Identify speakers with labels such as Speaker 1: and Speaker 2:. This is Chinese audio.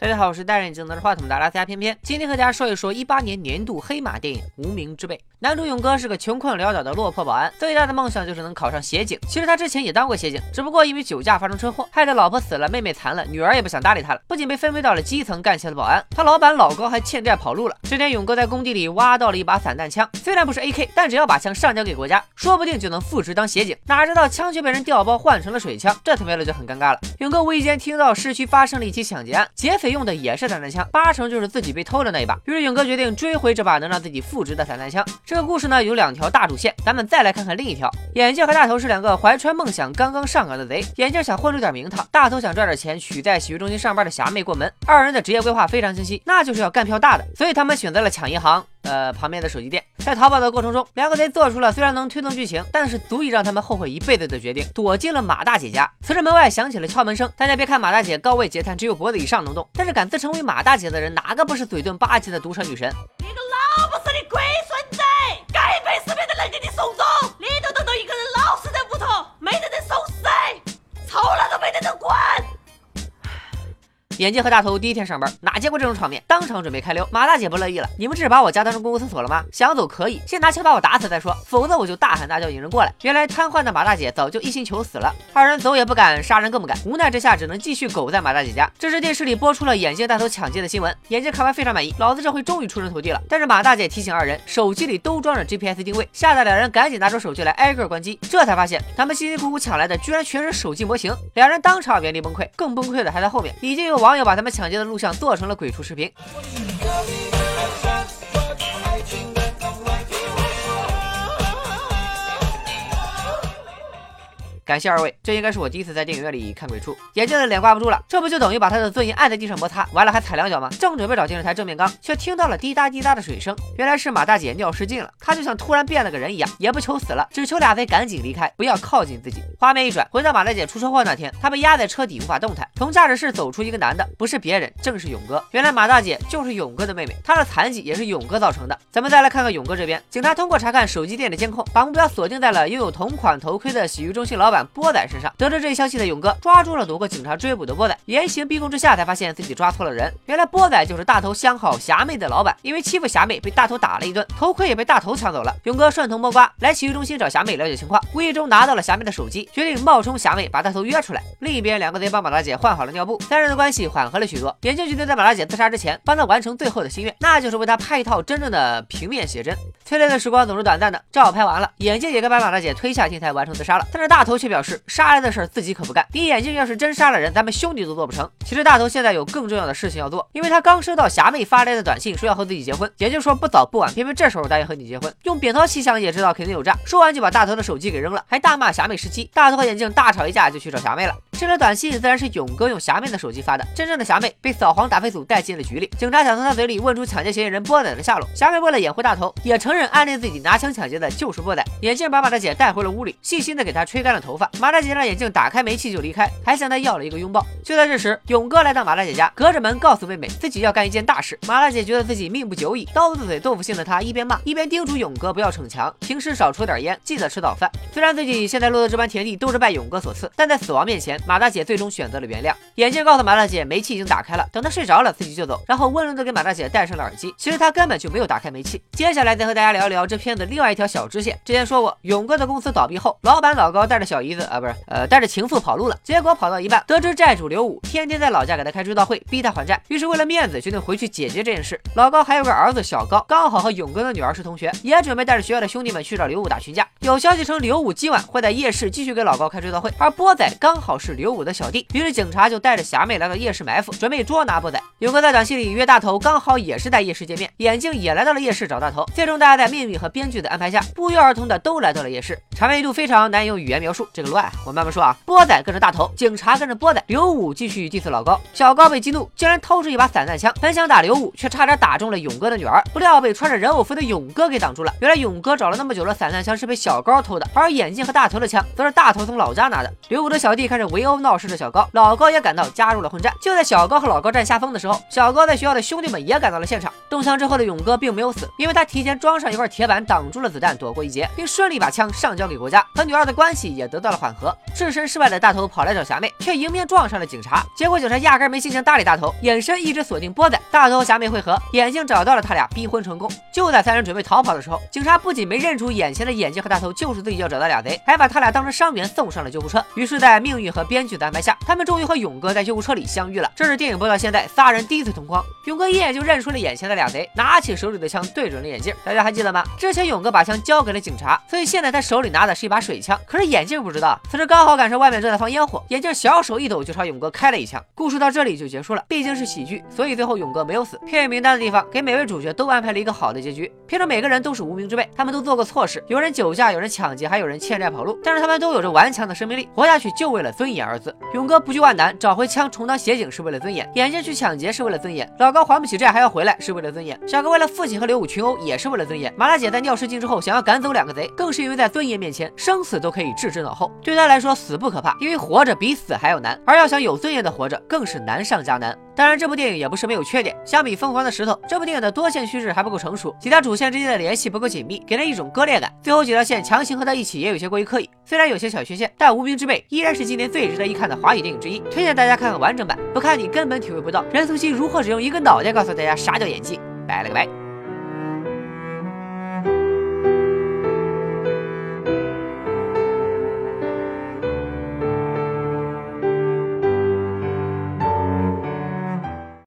Speaker 1: 大家好，我是戴眼镜拿着话筒的阿拉斯加偏偏，今天和大家说一说一八年年度黑马电影《无名之辈》。男主勇哥是个穷困潦倒的落魄保安，最大的梦想就是能考上协警。其实他之前也当过协警，只不过因为酒驾发生车祸，害得老婆死了，妹妹残了，女儿也不想搭理他了。不仅被分配到了基层干起了保安，他老板老高还欠债跑路了。这天，勇哥在工地里挖到了一把散弹枪，虽然不是 AK，但只要把枪上交给国家，说不定就能复职当协警。哪知道枪却被人调包换成了水枪，这他喵的就很尴尬了。勇哥无意间听到市区发生了一起抢劫案，劫匪用的也是散弹枪，八成就是自己被偷的那一把。于是勇哥决定追回这把能让自己复职的散弹枪。这个故事呢有两。条大主线，咱们再来看看另一条。眼镜和大头是两个怀揣梦想刚刚上岗的贼。眼镜想混出点名堂，大头想赚点钱娶在洗浴中心上班的霞妹过门。二人的职业规划非常清晰，那就是要干票大的，所以他们选择了抢银行。呃，旁边的手机店。在逃跑的过程中，两个贼做出了虽然能推动剧情，但是足以让他们后悔一辈子的决定，躲进了马大姐家。此时门外响起了敲门声。大家别看马大姐高位截瘫，只有脖子以上能动，但是敢自称为马大姐的人，哪个不是嘴遁八级的毒舌女神？眼镜和大头第一天上班，哪见过这种场面？当场准备开溜。马大姐不乐意了：“你们这是把我家当成公共厕所了吗？想走可以，先拿枪把我打死再说，否则我就大喊大叫引人过来。”原来瘫痪的马大姐早就一心求死了，二人走也不敢，杀人更不敢，无奈之下只能继续苟在马大姐家。这时电视里播出了眼镜大头抢劫的新闻，眼镜看完非常满意，老子这回终于出人头地了。但是马大姐提醒二人，手机里都装着 GPS 定位，吓得两人赶紧拿出手机来挨个关机，这才发现他们辛辛苦苦抢来的居然全是手机模型，两人当场原地崩溃。更崩溃的还在后面，已经有网网友把他们抢劫的。录像做成了鬼畜视频。感谢二位，这应该是我第一次在电影院里看鬼畜，眼镜的脸挂不住了，这不就等于把他的尊严按在地上摩擦，完了还踩两脚吗？正准备找电视台正面刚，却听到了滴答滴答的水声，原来是马大姐尿失禁了，她就像突然变了个人一样，也不求死了，只求俩贼赶紧离开，不要靠近自己。画面一转，回到马大姐出车祸那天，她被压在车底无法动弹，从驾驶室走出一个男的，不是别人，正是勇哥。原来马大姐就是勇哥的妹妹，她的残疾也是勇哥造成的。咱们再来看看勇哥这边，警察通过查看手机店的监控，把目标锁定在了拥有同款头盔的洗浴中心老板。波仔身上，得知这一消息的勇哥抓住了躲过警察追捕的波仔，严刑逼供之下才发现自己抓错了人。原来波仔就是大头相好霞妹的老板，因为欺负霞妹被大头打了一顿，头盔也被大头抢走了。勇哥顺藤摸瓜来洗浴中心找霞妹了解情况，无意中拿到了霞妹的手机，决定冒充霞妹把大头约出来。另一边，两个贼帮马大姐换好了尿布，三人的关系缓和了许多。眼镜决定在马大姐自杀之前帮她完成最后的心愿，那就是为她拍一套真正的平面写真。催泪的时光总是短暂的，照拍完了，眼镜也该把马大姐推下天台完成自杀了。但是大头却表示。杀人的事儿自己可不干，你眼镜要是真杀了人，咱们兄弟都做不成。其实大头现在有更重要的事情要做，因为他刚收到霞妹发来的短信，说要和自己结婚，也就是说不早不晚，偏偏这时候答应和你结婚。用扁桃体想也知道肯定有诈。说完就把大头的手机给扔了，还大骂霞妹时期。大头和眼镜大吵一架，就去找霞妹了。这条短信自然是勇哥用霞妹的手机发的。真正的霞妹被扫黄打非组带进了。局里，警察想从他嘴里问出抢劫嫌疑人波仔的下落。霞妹为了。掩护大头，也承认暗恋自己拿枪抢劫的就是波仔。眼镜把马大姐带回了。屋里，细心的给她吹干了。头发。马大姐让眼镜打开。煤气就离开，还向他要了。一个拥抱。就在这时，勇哥来到马大姐家，隔着门告诉妹妹自己要干一件大事。马大姐觉得自己命不久矣，刀子嘴豆腐心的她一边骂一边叮嘱勇哥不要逞强，平时少抽点烟，记得吃早饭。虽然自己现在落得这般田地都是拜勇哥所赐，但在死亡面前，马大姐最终选择了原谅。眼镜告诉马大姐煤气已经打开了，等她睡着了自己就走，然后温柔的给马大姐戴上了耳机。其实他根本就没有打开煤气。接下来再和大家聊一聊这片子另外一条小支线。之前说过，勇哥的公司倒闭后，老板老高带着小姨子啊，不是呃带着情妇跑路了，结果。跑到一半，得知债主刘武天天在老家给他开追悼会，逼他还债，于是为了面子，决定回去解决这件事。老高还有个儿子小高，刚好和勇哥的女儿是同学，也准备带着学校的兄弟们去找刘武打群架。有消息称刘武今晚会在夜市继续给老高开追悼会，而波仔刚好是刘武的小弟，于是警察就带着霞妹来到夜市埋伏，准备捉拿波仔。勇哥在短信里约大头，刚好也是在夜市见面，眼镜也来到了夜市找大头。最终大家在命运和编剧的安排下，不约而同的都来到了夜市，场面一度非常难用语言描述，这个乱，我慢慢说啊。波仔跟着大头。警察跟着波仔，刘武继续 diss 老高，小高被激怒，竟然掏出一把散弹枪，本想打刘武，却差点打中了勇哥的女儿，不料被穿着人偶服的勇哥给挡住了。原来勇哥找了那么久的散弹枪是被小高偷的，而眼镜和大头的枪则是大头从老家拿的。刘武的小弟开始围闹事的小高，老高也赶到加入了混战。就在小高和老高占下风的时候，小高在学校的兄弟们也赶到了现场。中枪之后的勇哥并没有死，因为他提前装上一块铁板挡住了子弹，躲过一劫，并顺利把枪上交给国家，和女二的关系也得到了缓和。置身事外的大头跑来找霞妹，却迎面撞上了警察。结果警察压根没心情搭理大头，眼神一直锁定波仔。大头和霞妹会合，眼镜找到了他俩，逼婚成功。就在三人准备逃跑的时候，警察不仅没认出眼前的眼镜和大头就是自己要找的俩贼，还把他俩当成伤员送上了救护车。于是，在命运和边编剧的安排下，他们终于和勇哥在救护车里相遇了。这是电影播到现在仨人第一次同框。勇哥一眼就认出了眼前的俩贼，拿起手里的枪对准了眼镜。大家还记得吗？之前勇哥把枪交给了警察，所以现在他手里拿的是一把水枪。可是眼镜不知道，此时刚好赶上外面正在放烟火，眼镜小手一抖就朝勇哥开了一枪。故事到这里就结束了。毕竟是喜剧，所以最后勇哥没有死。片名单的地方给每位主角都安排了一个好的结局。片中每个人都是无名之辈，他们都做过错事，有人酒驾，有人抢劫，还有人欠债跑路，但是他们都有着顽强的生命力，活下去就为了尊严儿子。勇哥不惧万难，找回枪充当协警是为了尊严；眼镜去抢劫是为了尊严；老高还不起债还要回来是为了尊严；小哥为了父亲和刘武群殴也是为了尊严；麻辣姐在尿失禁之后想要赶走两个贼，更是因为在尊严面前生死都可以置之脑后。对他来说，死不可怕，因为活着比死还要难，而要想有尊严的活着更是难上加难。当然，这部电影也不是没有缺点，相比《疯狂的石头》，这部电影的多线叙事还不够成熟，几条主线之间的联系不够紧密，给人一种割裂感。最后几条线强行合在一起也有些过于刻意，虽然有些小缺陷，但《无名之辈》依然是今年最值得一看的华语电影之一，推荐大家看看完整版，不看你根本体会不到任素汐如何只用一个脑袋告诉大家啥叫演技。拜了个拜。